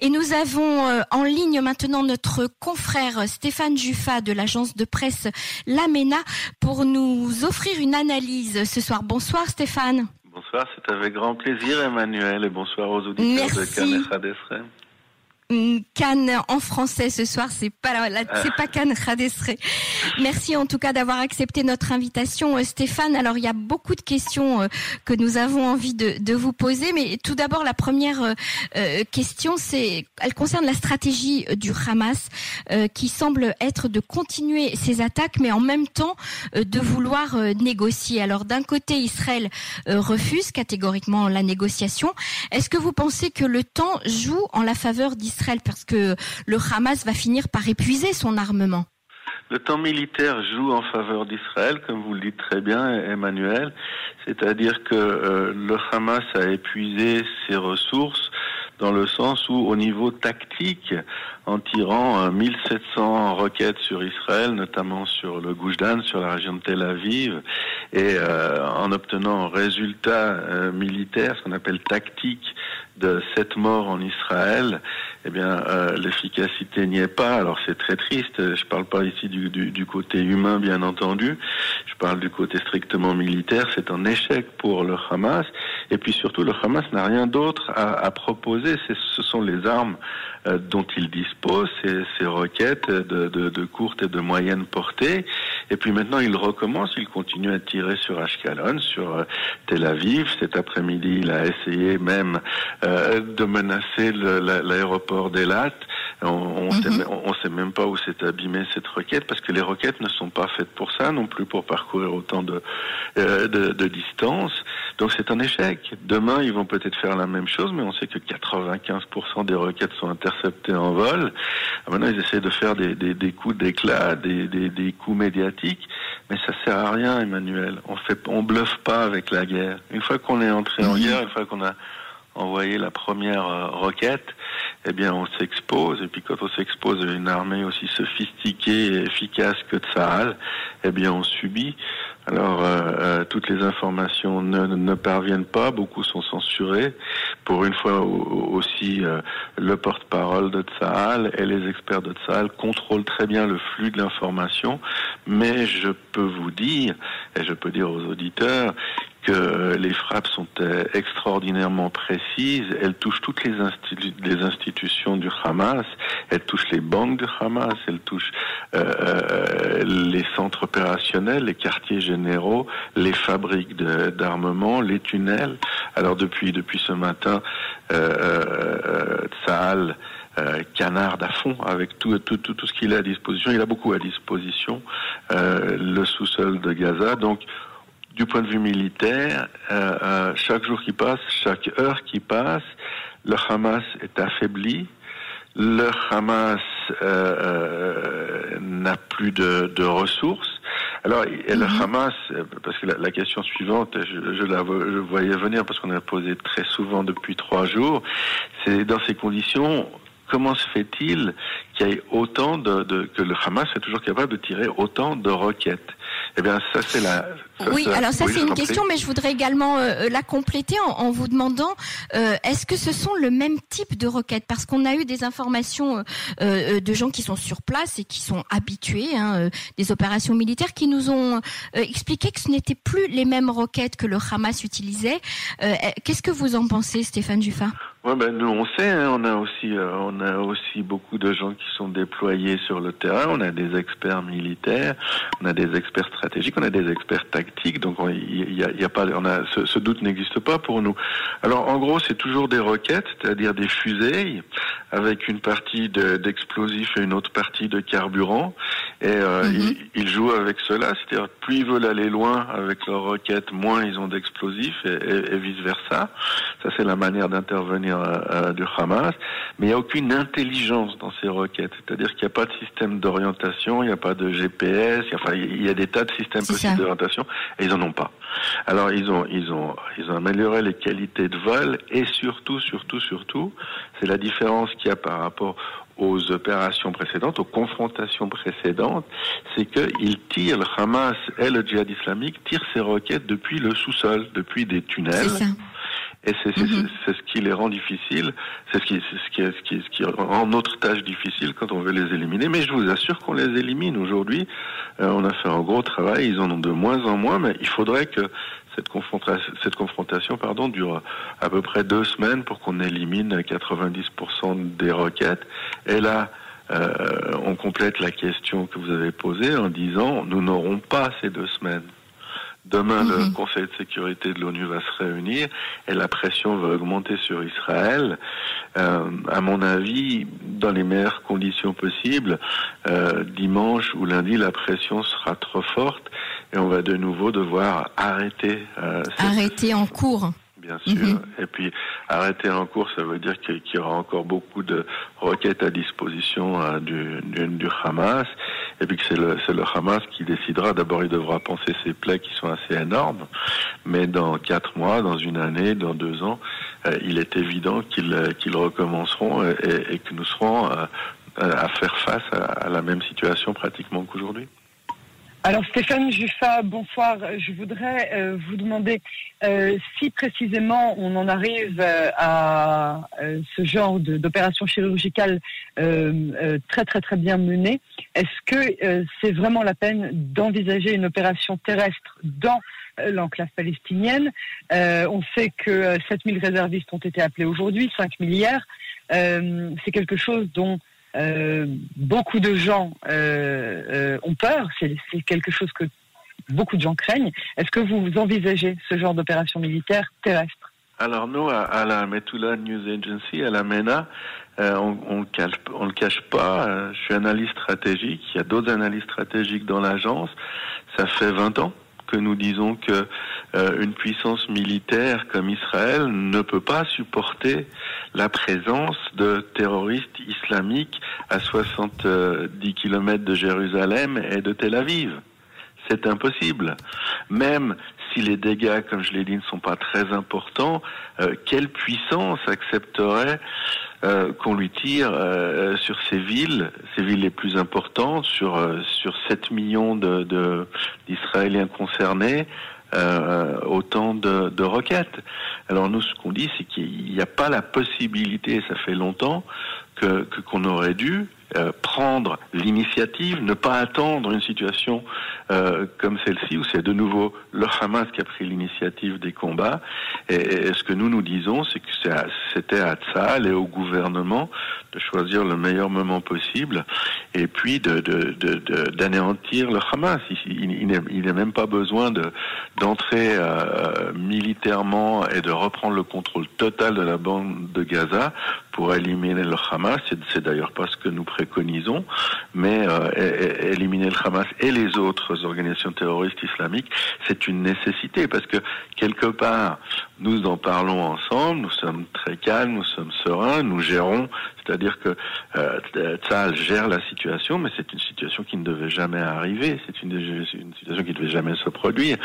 Et nous avons euh, en ligne maintenant notre confrère Stéphane Juffa de l'agence de presse L'Amena pour nous offrir une analyse ce soir. Bonsoir Stéphane. Bonsoir, c'est avec grand plaisir Emmanuel et bonsoir aux auditeurs de Cannes Cannes en français ce soir, c'est pas c'est pas Cannes Khadesré. Merci en tout cas d'avoir accepté notre invitation, euh, Stéphane. Alors il y a beaucoup de questions euh, que nous avons envie de, de vous poser, mais tout d'abord la première euh, question, c'est, elle concerne la stratégie du Hamas, qui semble être de continuer ses attaques, mais en même temps de vouloir négocier. Alors d'un côté, Israël refuse catégoriquement la négociation. Est-ce que vous pensez que le temps joue en la faveur d'Israël? Parce que le Hamas va finir par épuiser son armement. Le temps militaire joue en faveur d'Israël, comme vous le dites très bien, Emmanuel. C'est-à-dire que euh, le Hamas a épuisé ses ressources dans le sens où, au niveau tactique, en tirant 1700 euh, roquettes sur Israël, notamment sur le Goujdan, sur la région de Tel Aviv, et euh, en obtenant un résultat militaire, ce qu'on appelle tactique, de sept morts en Israël, eh bien, euh, l'efficacité n'y est pas. Alors c'est très triste. Je parle pas ici du, du, du, côté humain, bien entendu. Je parle du côté strictement militaire. C'est un échec pour le Hamas. Et puis surtout, le Hamas n'a rien d'autre à, à, proposer. Ce sont les armes euh, dont il dispose, ces, requêtes de, de, de, courte et de moyenne portée. Et puis maintenant, il recommence. Il continue à tirer sur Ashkelon, sur euh, Tel Aviv. Cet après-midi, il a essayé même euh, de menacer l'aéroport d'Elat. On, on, sait, on, sait, même pas où s'est abîmée cette roquette parce que les roquettes ne sont pas faites pour ça non plus pour parcourir autant de, euh, de, de distance. Donc c'est un échec. Demain ils vont peut-être faire la même chose, mais on sait que 95% des roquettes sont interceptées en vol. Ah, maintenant ils essaient de faire des, des, des coups d'éclat, des, des, des, coups médiatiques, mais ça sert à rien, Emmanuel. On fait, on bluffe pas avec la guerre. Une fois qu'on est entré en guerre, une fois qu'on a envoyer la première euh, roquette, eh bien on s'expose. Et puis quand on s'expose à une armée aussi sophistiquée et efficace que Tsahal, eh bien on subit. Alors euh, euh, toutes les informations ne, ne, parviennent pas, beaucoup sont censurées. Pour une fois aussi, le porte-parole de Tsahal et les experts de Tsahal contrôlent très bien le flux de l'information. Mais je peux vous dire, et je peux dire aux auditeurs, que les frappes sont euh, extraordinairement précises. Elles touchent toutes les, les institutions du Hamas. Elles touchent les banques du Hamas. Elles touchent euh, euh les centres opérationnels, les quartiers généraux, les fabriques d'armement, les tunnels. Alors depuis depuis ce matin, euh, Tsahal euh, à fond avec tout, tout, tout, tout ce qu'il a à disposition. Il a beaucoup à disposition, euh, le sous-sol de Gaza. Donc du point de vue militaire, euh, euh, chaque jour qui passe, chaque heure qui passe, le Hamas est affaibli. Le Hamas euh, n'a plus de, de, ressources. Alors, et le mhm. Hamas, parce que la, question suivante, je, je la je voyais venir parce qu'on a posé très souvent depuis trois jours, c'est dans ces conditions, comment se fait-il qu'il y ait autant de, de, que le Hamas est toujours capable de tirer autant de roquettes? Eh bien, ça c'est la. Oui, alors ça c'est une question, mais je voudrais également euh, la compléter en, vous demandant euh, est-ce que ce sont le même type de roquettes Parce qu'on a eu des informations euh, de gens qui sont sur place et qui sont habitués hein, des opérations militaires, qui nous ont expliqué que ce n'étaient plus les mêmes roquettes que le Hamas utilisait. Qu'est-ce que vous en pensez, Stéphane Juffa Ouais, ben nous on sait, hein, on a aussi euh, on a aussi beaucoup de gens qui sont déployés sur le terrain. On a des experts militaires, on a des experts stratégiques, on a des experts tactiques. Donc il y a, y a, pas, on a ce, ce doute n'existe pas pour nous. Alors en gros c'est toujours des roquettes, c'est-à-dire des fusées avec une partie d'explosifs et une autre partie de carburant. Et euh, mhm. ils, jouent avec cela, c'est-à-dire plus ils veulent aller loin avec leurs roquettes, moins ils ont d'explosifs et, et, et vice versa. Ça c'est la manière d'intervenir euh, euh, du Hamas, mais il n'y a aucune intelligence dans ces requêtes. C'est-à-dire qu'il n'y a pas de système d'orientation, il n'y a pas de GPS, enfin, il y a des tas de systèmes possibles d'orientation, et ils en ont pas. Alors ils ont, ils ont, ils ont amélioré les qualités de vol, et surtout, surtout, surtout, c'est la différence qu'il y a par rapport aux opérations précédentes, aux confrontations précédentes, c'est qu'ils tirent, le Hamas et le djihad islamique tirent ces roquettes depuis le sous-sol, depuis des tunnels. Et c'est mhm. ce qui les rend difficiles, c'est ce qui, ce, qui, ce, qui, ce qui rend notre tâche difficile quand on veut les éliminer. Mais je vous assure qu'on les élimine aujourd'hui. Euh, on a fait un gros travail, ils en ont de moins en moins, mais il faudrait que cette confrontation, cette confrontation pardon, dure à peu près deux semaines pour qu'on élimine 90% des requêtes. Et là, euh, on complète la question que vous avez posée en disant nous n'aurons pas ces deux semaines. Demain, le mhm. Conseil de sécurité de l'ONU va se réunir et la pression va augmenter sur Israël. Euh, à mon avis, dans les meilleures conditions possibles, euh, dimanche ou lundi, la pression sera trop forte et on va de nouveau devoir arrêter. Euh, arrêter en cours bien sûr. Mhm. Et puis arrêter en cours, ça veut dire qu'il y aura encore beaucoup de requêtes à disposition euh, du, du, Hamas, et puis que c'est le, le Hamas qui décidera. D'abord, il devra penser ses plaies qui sont assez énormes, mais dans quatre mois, dans une année, dans deux ans, euh, il est évident qu'ils euh, recommenceront et, et, que nous serons à faire face à la même situation pratiquement qu'aujourd'hui. Alors Stéphane Juffa, bonsoir. Je voudrais euh, vous demander euh, si précisément on en arrive euh, à ce genre d'opération chirurgicale très très très bien menée. Est-ce que c'est vraiment la peine d'envisager une opération terrestre dans l'enclave palestinienne? On sait que 7000 réservistes ont été appelés aujourd'hui, 5 milliards. c'est quelque chose dont euh, beaucoup de gens euh, euh, ont peur, c'est quelque chose que beaucoup de gens craignent. Est-ce que vous envisagez ce genre d'opération militaire terrestre? Alors nous, à, la Metula News Agency, à la MENA, on, on, le cache pas. je suis analyste stratégique. Il y a d'autres analystes stratégiques dans l'agence. Ça fait 20 ans nous disons que euh, une puissance militaire comme Israël ne peut pas supporter la présence de terroristes islamiques à 70 km de Jérusalem et de Tel Aviv. C'est impossible. Même si les dégâts, comme je l'ai dit, ne sont pas très importants, euh, quelle puissance accepterait euh, qu'on lui tire euh, sur ces villes, ces villes les plus importantes, sur sur 7 millions d'Israéliens concernés, autant de, de roquettes? Alors nous, ce qu'on dit, c'est qu'il n'y a pas la possibilité, ça fait longtemps, que qu'on aurait dû euh, prendre l'initiative, ne pas attendre une situation euh, comme celle-ci où c'est de nouveau le Hamas qui a pris l'initiative des combats. Et, ce que nous nous disons, c'est que c'était à Tzal et au gouvernement de choisir le meilleur moment possible et puis d'anéantir le Hamas. Il, il n'est même pas besoin d'entrer euh, militairement et de reprendre le contrôle total de la bande de Gaza pour éliminer le Hamas. C'est d'ailleurs pas ce que nous préconisons, mais euh, éliminer le Hamas et les autres organisations terroristes islamiques, c'est une nécessité parce que quelque part, nous en parlons ensemble, nous sommes très calmes, nous sommes sereins, nous gérons, c'est-à-dire que euh, Tzal gère la situation, mais c'est une situation qui ne devait jamais arriver, c'est une, une, situation qui ne devait jamais se produire.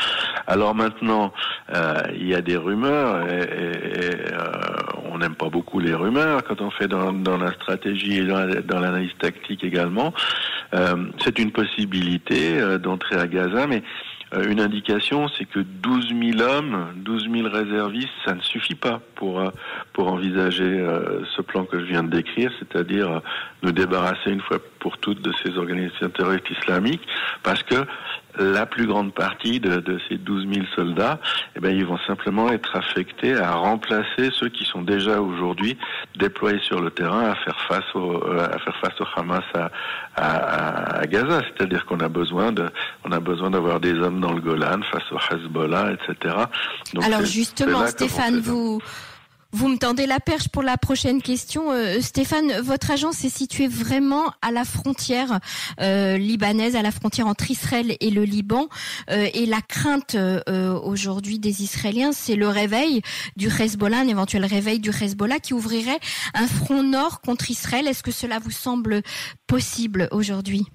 Alors maintenant, euh, il y a des rumeurs et, et, euh, on n'aime pas beaucoup les rumeurs quand on fait dans, dans la stratégie et dans l'analyse tactique également. Euh, c'est une possibilité euh, d'entrer à Gaza, mais une indication, c'est que 12 000 hommes, 12 000 réservistes, ça ne suffit pas pour pour envisager ce plan que je viens de décrire, c'est-à-dire nous débarrasser une fois pour toutes de ces organisations terroristes islamiques, parce que la plus grande partie de, de, ces 12 000 soldats, eh ben, ils vont simplement être affectés à remplacer ceux qui sont déjà aujourd'hui déployés sur le terrain à faire face au, euh, à faire face au Hamas à, à, à Gaza. C'est-à-dire qu'on a besoin de, on a besoin d'avoir des hommes dans le Golan face au Hezbollah, etc. Donc Alors justement, Stéphane, vous, vous me tendez la perche pour la prochaine question. Euh, Stéphane, votre agence est située vraiment à la frontière euh, libanaise, à la frontière entre Israël et le Liban. Euh, et la crainte aujourd'hui des Israéliens, c'est le réveil du Hezbollah, un éventuel réveil du Hezbollah qui ouvrirait un front nord contre Israël. Est-ce que cela vous semble possible aujourd'hui?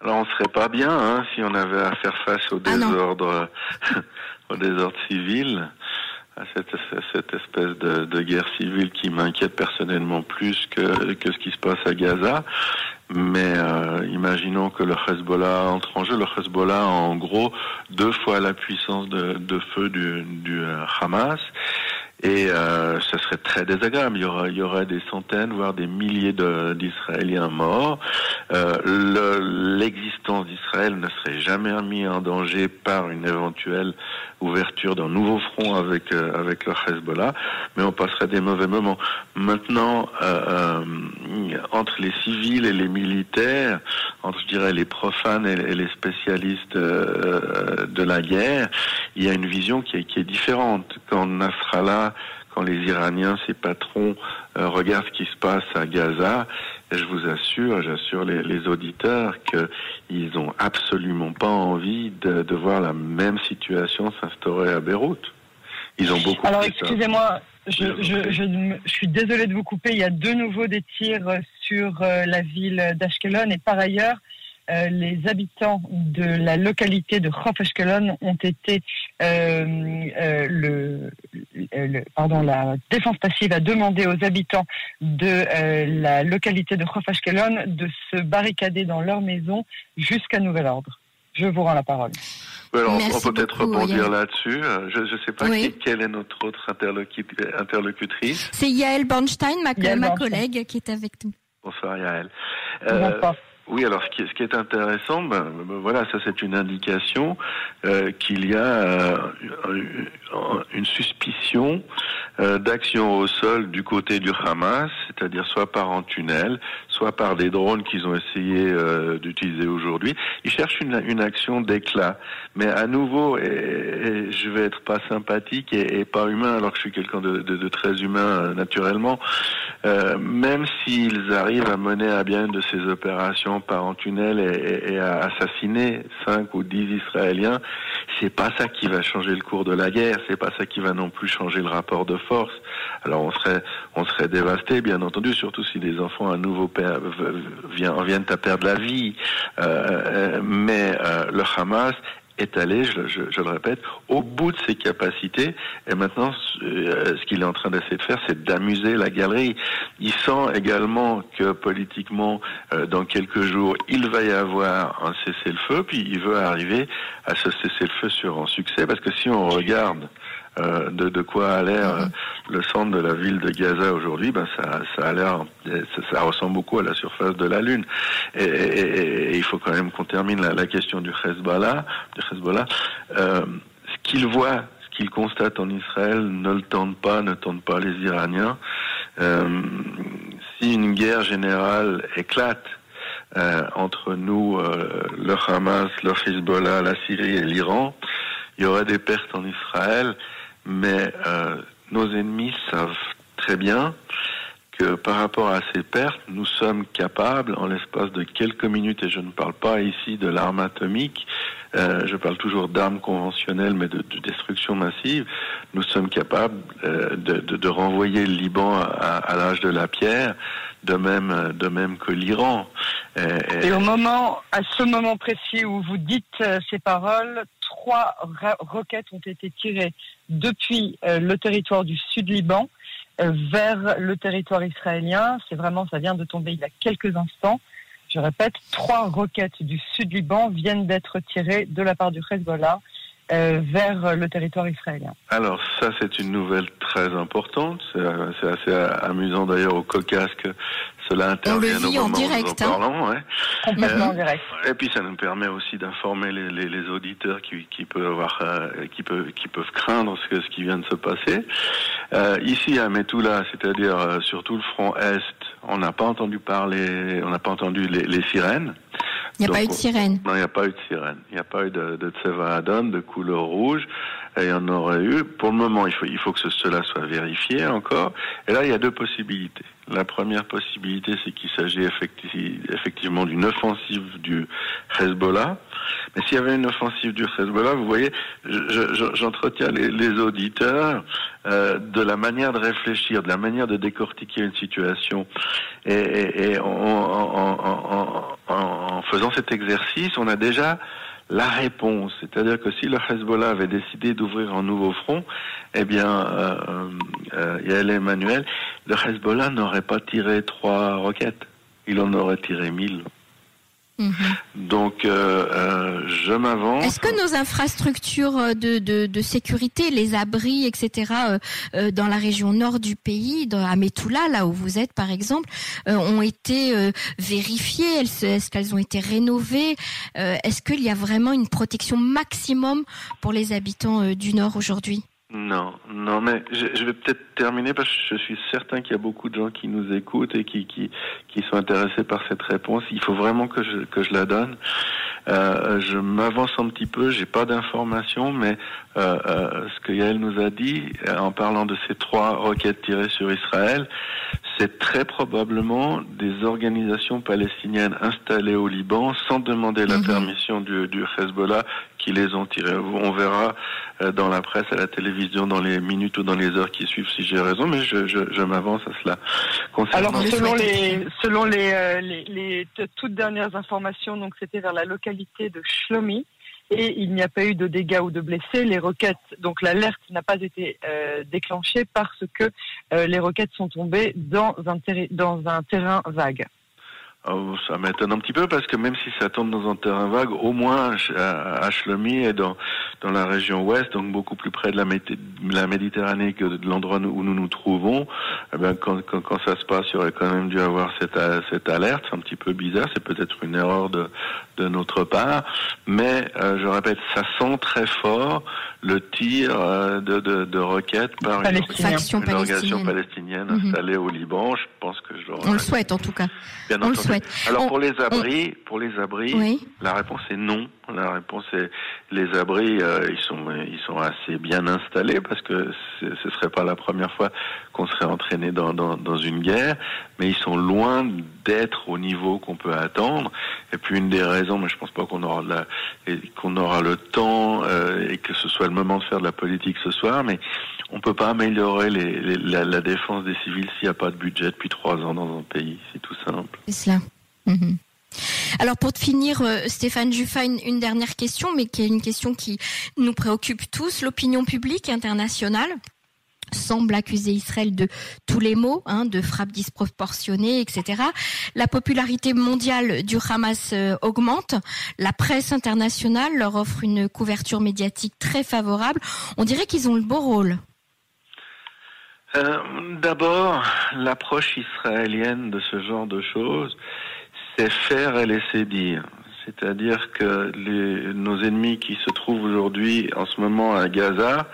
Alors on serait pas bien hein, si on avait à faire face au ah au désordre civil à cette, cette espèce de, guerre civile qui m'inquiète personnellement plus que, que ce qui se passe à Gaza. Mais euh, imaginons que le Hezbollah entre en jeu. Le Hezbollah a en gros deux fois la puissance de, de feu du, du euh, Hamas. Et euh, ça serait très désagréable. Il y, aurait des centaines, voire des milliers d'Israéliens morts. Euh, L'existence d'Israël ne serait jamais mis en danger par une éventuelle ouverture d'un nouveau front avec euh, avec le Hezbollah, mais on passerait des mauvais moments. Maintenant, euh, euh, entre les civils et les militaires, entre je dirais les profanes et, les spécialistes de la guerre, il y a une vision qui est, qui est différente. Quand Nasrallah quand les Iraniens, ses patrons, regardent ce qui se passe à Gaza, je vous assure, j'assure les, les auditeurs qu'ils n'ont absolument pas envie de, de, voir la même situation s'instaurer à Beyrouth. Ils ont beaucoup. Alors excusez-moi, je, je, je, je, suis désolé de vous couper. Il y a de nouveau des tirs sur euh, la ville d'Ashkelon et par ailleurs, euh, les habitants de la localité de Khof ont été euh, euh, le, le, pardon la défense passive a demandé aux habitants de la localité de Khof de se barricader dans leur maison jusqu'à nouvel ordre. Je vous rends la parole. on, peut peut-être rebondir là-dessus. Je ne sais pas qui, quelle est notre autre interlocutrice. C'est Yael Bornstein, ma, ma collègue, qui est avec nous. Bonsoir Yael. Bonsoir. Oui, alors ce qui est, intéressant, ben, ben voilà, ça c'est une indication euh, qu'il y a euh, une suspicion euh, d'action au sol du côté du Hamas, c'est-à-dire soit par en tunnel, soit par des drones qu'ils ont essayé euh, d'utiliser aujourd'hui. Ils cherchent une, action d'éclat, mais à nouveau, et, je vais être pas sympathique et, et, pas humain, alors que je suis quelqu'un de, très humain naturellement. même s'ils arrivent à mener à bien de ces opérations par en tunnel et, et à assassiner 5 ou 10 Israéliens, c'est pas ça qui va changer le cours de la guerre, c'est pas ça qui va non plus changer le rapport de force. Alors on serait, on serait dévasté, bien entendu, surtout si des enfants à nouveau viennent à perdre la vie. Euh, euh, mais euh, le Hamas est allé, je, je, le répète, au bout de ses capacités. Et maintenant, ce qu'il est en train d'essayer de faire, c'est d'amuser la galerie. Il sent également que politiquement, dans quelques jours, il va y avoir un cessez-le-feu, puis il veut arriver à ce cessez-le-feu sur un succès, parce que si on regarde euh, de, de, quoi a l'air euh, le centre de la ville de Gaza aujourd'hui, ben ça, ça a l'air, ça, ressemble beaucoup à la surface de la Lune. Et, et, et il faut quand même qu'on termine la, la, question du Hezbollah. Du Hezbollah. Euh, ce qu'il voit, ce qu'il constate en Israël, ne le tente pas, ne tente pas les Iraniens. Euh, si une guerre générale éclate euh, entre nous, le Hamas, le Hezbollah, la Syrie et l'Iran, il y aurait des pertes en Israël mais euh, nos ennemis savent très bien que par rapport à ces pertes, nous sommes capables, en l'espace de quelques minutes, et je ne parle pas ici de l'arme atomique, euh, je parle toujours d'armes conventionnelles, mais de, de, destruction massive, nous sommes capables euh, de, de, de, renvoyer le Liban à, à l'âge de la pierre, de même, de même que l'Iran. Et, et, au moment, à ce moment précis où vous dites euh, ces paroles, trois roquettes ont été tirées depuis euh, le territoire du Sud-Liban euh, vers le territoire israélien. C'est vraiment, ça vient de tomber il y a quelques instants. Je répète, trois roquettes du Sud-Liban viennent d'être tirées de la part du Hezbollah euh, vers le territoire israélien. Alors ça, c'est une nouvelle très importante. C'est assez amusant d'ailleurs au que cela intervient au moment en direct, où nous en hein. parlons. Ouais. Complètement en direct. Et puis ça nous permet aussi d'informer les, les, les, auditeurs qui, qui peuvent avoir, euh, qui peuvent, qui peuvent craindre ce, qui vient de se passer. Euh, ici à Metula, c'est-à-dire euh, sur tout le front est, on n'a pas entendu parler, on n'a pas entendu les, les sirènes. Il n'y a pas eu de sirène. Non, il n'y a pas eu de sirène. Il n'y a pas eu de, de de couleur rouge. Il y en aurait eu. Pour le moment, il faut, il faut que cela soit vérifié encore. Et là, il y a deux possibilités. La première possibilité, c'est qu'il s'agit effectivement d'une offensive du Hezbollah. Mais s'il y avait une offensive du Hezbollah, vous voyez, j'entretiens les, les, auditeurs euh, de la manière de réfléchir, de la manière de décortiquer une situation. Et, et, et en, en, en, en, faisant cet exercice, on a déjà la réponse. C'est-à-dire que si le Hezbollah avait décidé d'ouvrir un nouveau front, eh bien, euh, euh, Yael Emmanuel, le Hezbollah n'aurait pas tiré trois roquettes. Il en aurait tiré mille. Mhm. Donc, euh, euh, je m'avance. Est-ce que nos infrastructures de, de, de, sécurité, les abris, etc., euh, dans la région nord du pays, à Metula, là où vous êtes par exemple, ont été vérifiées? Est-ce qu'elles ont été rénovées? Est-ce qu'il y a vraiment une protection maximum pour les habitants du nord aujourd'hui? Non, non, mais je, vais peut-être terminer parce que je suis certain qu'il y a beaucoup de gens qui nous écoutent et qui, qui, qui sont intéressés par cette réponse. Il faut vraiment que je, que je la donne. Euh, je m'avance un petit peu, j'ai pas d'informations, mais euh, euh, ce que Yael nous a dit euh, en parlant de ces trois roquettes tirées sur Israël, c'est très probablement des organisations palestiniennes installées au Liban sans demander la mhm. permission du, du Hezbollah qui les ont tirées. On verra euh, dans la presse, à la télévision, dans les minutes ou dans les heures qui suivent si j'ai raison, mais je, je, je m'avance à cela. Alors selon les selon les, les, les toutes dernières informations, donc c'était vers la localité de Shlomi et il n'y a pas eu de dégâts ou de blessés. Les roquettes, donc l'alerte n'a pas été euh, déclenchée parce que euh, les roquettes sont tombées dans un, dans un terrain vague. Oh, ça m'étonne un petit peu parce que même si ça tombe dans un terrain vague, au moins à Shlomi et dans dans la région ouest, donc beaucoup plus près de la, la Méditerranée que de l'endroit où nous nous trouvons, eh bien, quand, quand, quand, ça se passe, il aurait quand même dû avoir cette cette alerte. C'est un petit peu bizarre, c'est peut-être une erreur de de notre part, mais euh, je répète, ça sent très fort le tir euh, de, de, de roquettes par une, organisation palestinienne mhm. installée au Liban. Je pense que je On le souhaite en tout cas. Bien on le souhaite. Alors pour les abris, pour les abris, la réponse est non. La réponse est les abris, euh, ils sont ils sont assez bien installés parce que ce serait pas la première fois qu'on serait entraîné dans, dans, une guerre, mais ils sont loin d'être au niveau qu'on peut attendre. Et puis une des raisons, mais je pense pas qu'on aura la, qu'on aura le temps euh, et que ce soit le moment de faire de la politique ce soir, mais on peut pas améliorer la, défense des civils s'il n'y a pas de budget depuis trois ans dans un pays. C'est tout simple. C'est cela. Mhm. Alors pour finir, euh, Stéphane Juffa, une, dernière question, mais qui est une question qui nous préoccupe tous. L'opinion publique internationale semble accuser Israël de tous les maux, hein, de frappes disproportionnées, etc. La popularité mondiale du Hamas euh, augmente. La presse internationale leur offre une couverture médiatique très favorable. On dirait qu'ils ont le beau rôle. Euh, d'abord, l'approche israélienne de ce genre de choses, c'est faire et laisser dire. C'est-à-dire que les, nos ennemis qui se trouvent aujourd'hui en ce moment à Gaza,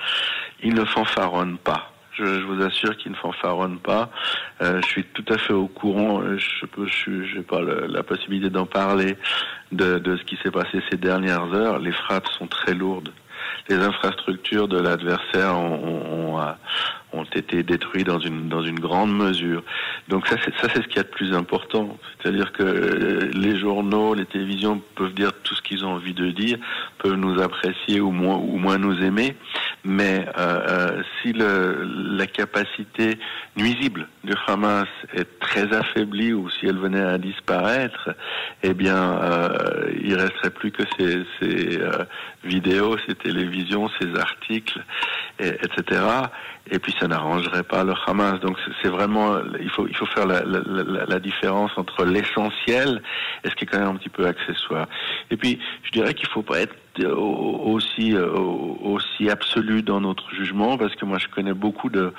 ils ne fanfaronnent pas. Je, je vous assure qu'ils ne fanfaronnent pas. Euh, je suis tout à fait au courant. Euh, je je n'ai pas la possibilité d'en parler de, de ce qui s'est passé ces dernières heures. Les frappes sont très lourdes. Les infrastructures de l'adversaire ont, ont, ont été détruits dans une dans une grande mesure. Donc ça c'est ça c'est ce qu'il y a de plus important, c'est-à-dire que les journaux, les télévisions peuvent dire tout ce qu'ils ont envie de dire, peuvent nous apprécier ou moins ou moins nous aimer, mais euh, euh, si la capacité nuisible du Hamas est très affaiblie ou si elle venait à disparaître, eh bien euh, il resterait plus que ces, euh, vidéos, ces télévisions, ces articles, et, etc. Et puis ça n'arrangerait pas le Hamas. Donc c'est vraiment, il faut, il faut faire la, la, la différence entre l'essentiel et ce qui est quand même un petit peu accessoire. Et puis je dirais qu'il faut pas être aussi aussi absolu dans notre jugement parce que moi je connais beaucoup de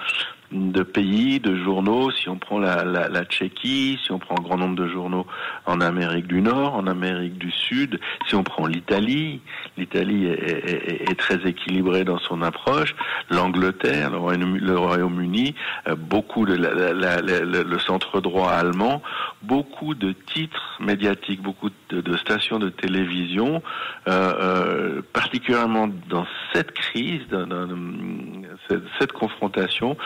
de pays, de journaux, si on prend la, la, la, Tchéquie, si on prend un grand nombre de journaux en Amérique du Nord, en Amérique du Sud, si on prend l'Italie, l'Italie est, est, est, très équilibrée dans son approche, l'Angleterre, le Royaume-Uni, euh, beaucoup de la, le centre droit allemand, beaucoup de titres médiatiques, beaucoup de, de stations de télévision, euh, euh, particulièrement dans cette crise, dans, dans, cette, cette confrontation,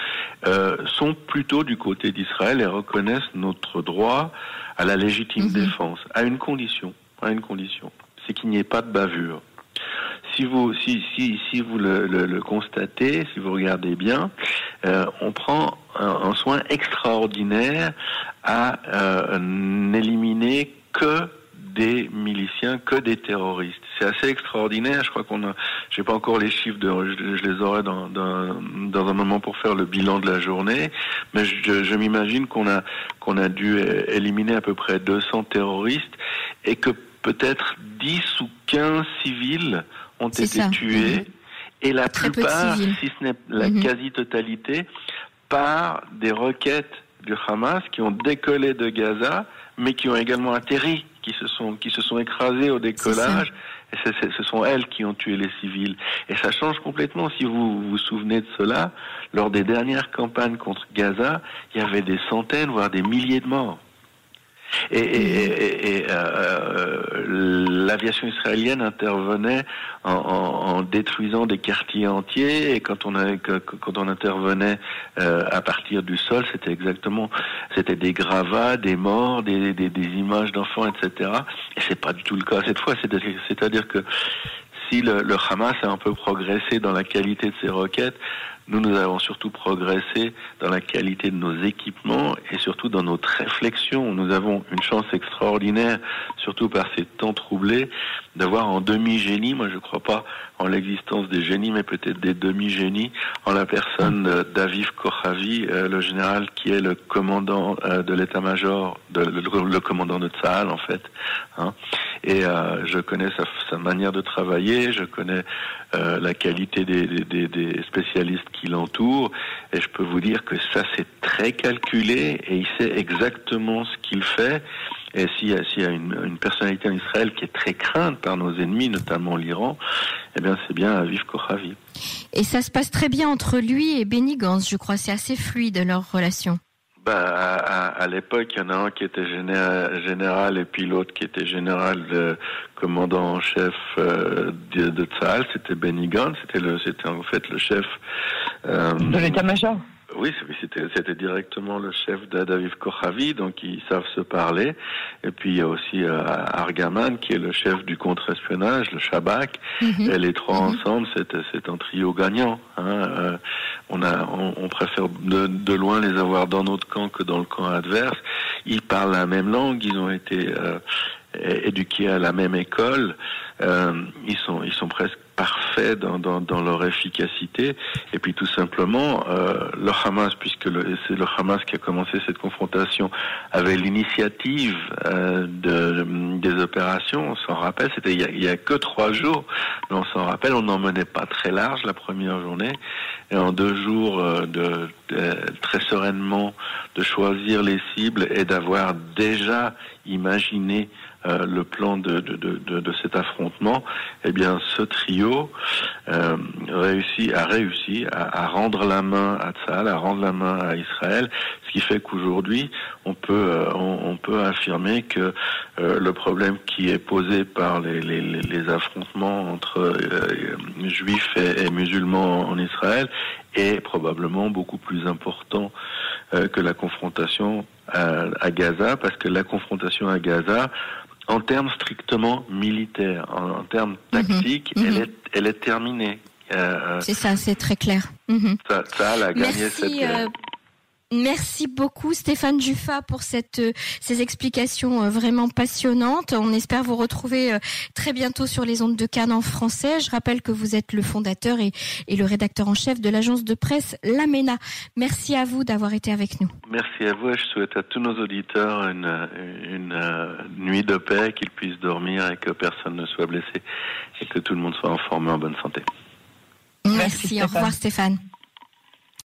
euh, sont plutôt du côté d'Israël et reconnaissent notre droit à la légitime mhm. défense, à une condition, à une condition, c'est qu'il n'y ait pas de bavure. Si vous, si, si, si vous le, le, constatez, si vous regardez bien, euh, on prend un, un, soin extraordinaire à euh, n'éliminer que des miliciens que des terroristes. C'est assez extraordinaire. Je crois qu'on a, j'ai pas encore les chiffres, de, je, les aurai dans, dans, dans, un moment pour faire le bilan de la journée, mais je, je m'imagine qu'on a qu'on a dû éliminer à peu près 200 terroristes et que peut-être 10 ou 15 civils ont été tués. Mhm. Et la plupart, si ce n'est la mhm. quasi-totalité, par des roquettes du Hamas qui ont décollé de Gaza, mais qui ont également atterri, qui se sont, qui se sont écrasées au décollage. Et ce sont elles qui ont tué les civils. Et ça change complètement. Si vous vous souvenez de cela, lors des dernières campagnes contre Gaza, il y avait des centaines, voire des milliers de morts. Et, et, et, euh, l'aviation israélienne intervenait en, en, détruisant des quartiers entiers. Et quand on, avait, quand on intervenait euh, à partir du sol, c'était exactement, c'était des gravats, des morts, des, des, des images d'enfants, etc. Et c'est pas du tout le cas cette fois. C'est-à-dire que si le, le Hamas a un peu progressé dans la qualité de ses roquettes, nous, nous avons surtout progressé dans la qualité de nos équipements et surtout dans notre réflexion. Nous avons une chance extraordinaire, surtout par ces temps troublés, d'avoir en demi-génie, moi je ne crois pas en l'existence des génies, mais peut-être des demi-génies, en la personne d'Aviv Kochavi, euh, le général qui est le commandant euh, de l'état-major, le, commandant de Tsahal en fait. Hein. Et euh, je connais sa, sa, manière de travailler, je connais la qualité des, spécialistes qui l'entoure. Et je peux vous dire que ça, c'est très calculé et il sait exactement ce qu'il fait. Et s'il y a, y a une, une, personnalité en Israël qui est très crainte par nos ennemis, notamment l'Iran, eh bien, c'est bien Aviv Kochavi. Et ça se passe très bien entre lui et Benny Gantz, je crois. C'est assez fluide leur relation. Bah, à, l'époque, il y en a un qui était général, et puis l'autre qui était général de commandant en chef euh, de, de C'était Benny Gantz, c'était le, c'était en fait le chef euh, de l'état-major. Oui, c'était directement le chef d'Adaviv Kochavi, donc ils savent se parler. Et puis il y a aussi euh, Argaman qui est le chef du contre-espionnage, le Shabak. Mhm. Et les trois mhm. ensemble, c'est un trio gagnant. Hein. Euh, on, a, on, préfère de, de, loin les avoir dans notre camp que dans le camp adverse. Ils parlent la même langue, ils ont été euh, éduqués à la même école. ils sont, ils sont presque parfait dans, dans, dans, leur efficacité. Et puis tout simplement, euh, le Hamas, puisque c'est le Hamas qui a commencé cette confrontation, avait l'initiative euh, de, des opérations. On s'en rappelle, c'était il, il y, a, que trois jours, mais on s'en rappelle, on n'en menait pas très large la première journée. Et en deux jours, euh, de, de, très sereinement, de choisir les cibles et d'avoir déjà imaginé euh, le plan de, de, de, cet affrontement, eh bien, ce trio euh, réussit, a réussi à, rendre la main à Tzal, à rendre la main à Israël, ce qui fait qu'aujourd'hui, on peut, euh, affirmer que euh, le problème qui est posé par les, affrontements entre juifs et, musulmans en Israël est probablement beaucoup plus important que la confrontation à, à Gaza, parce que la confrontation à Gaza en termes strictement militaires, en, termes mhm. tactiques, mhm. Elle, est, elle est terminée. Euh, c'est ça, c'est très clair. Mhm. Ça, ça, a gagné cette guerre. Merci beaucoup Stéphane Juffa pour cette, euh, ces explications euh, vraiment passionnantes. On espère vous retrouver euh, très bientôt sur les ondes de Cannes en français. Je rappelle que vous êtes le fondateur et, et le rédacteur en chef de l'agence de presse L'Amena. Merci à vous d'avoir été avec nous. Merci à vous et je souhaite à tous nos auditeurs une, une, nuit de paix, qu'ils puissent dormir et que personne ne soit blessé et que tout le monde soit en forme et en bonne santé. Merci, Merci au revoir Stéphane.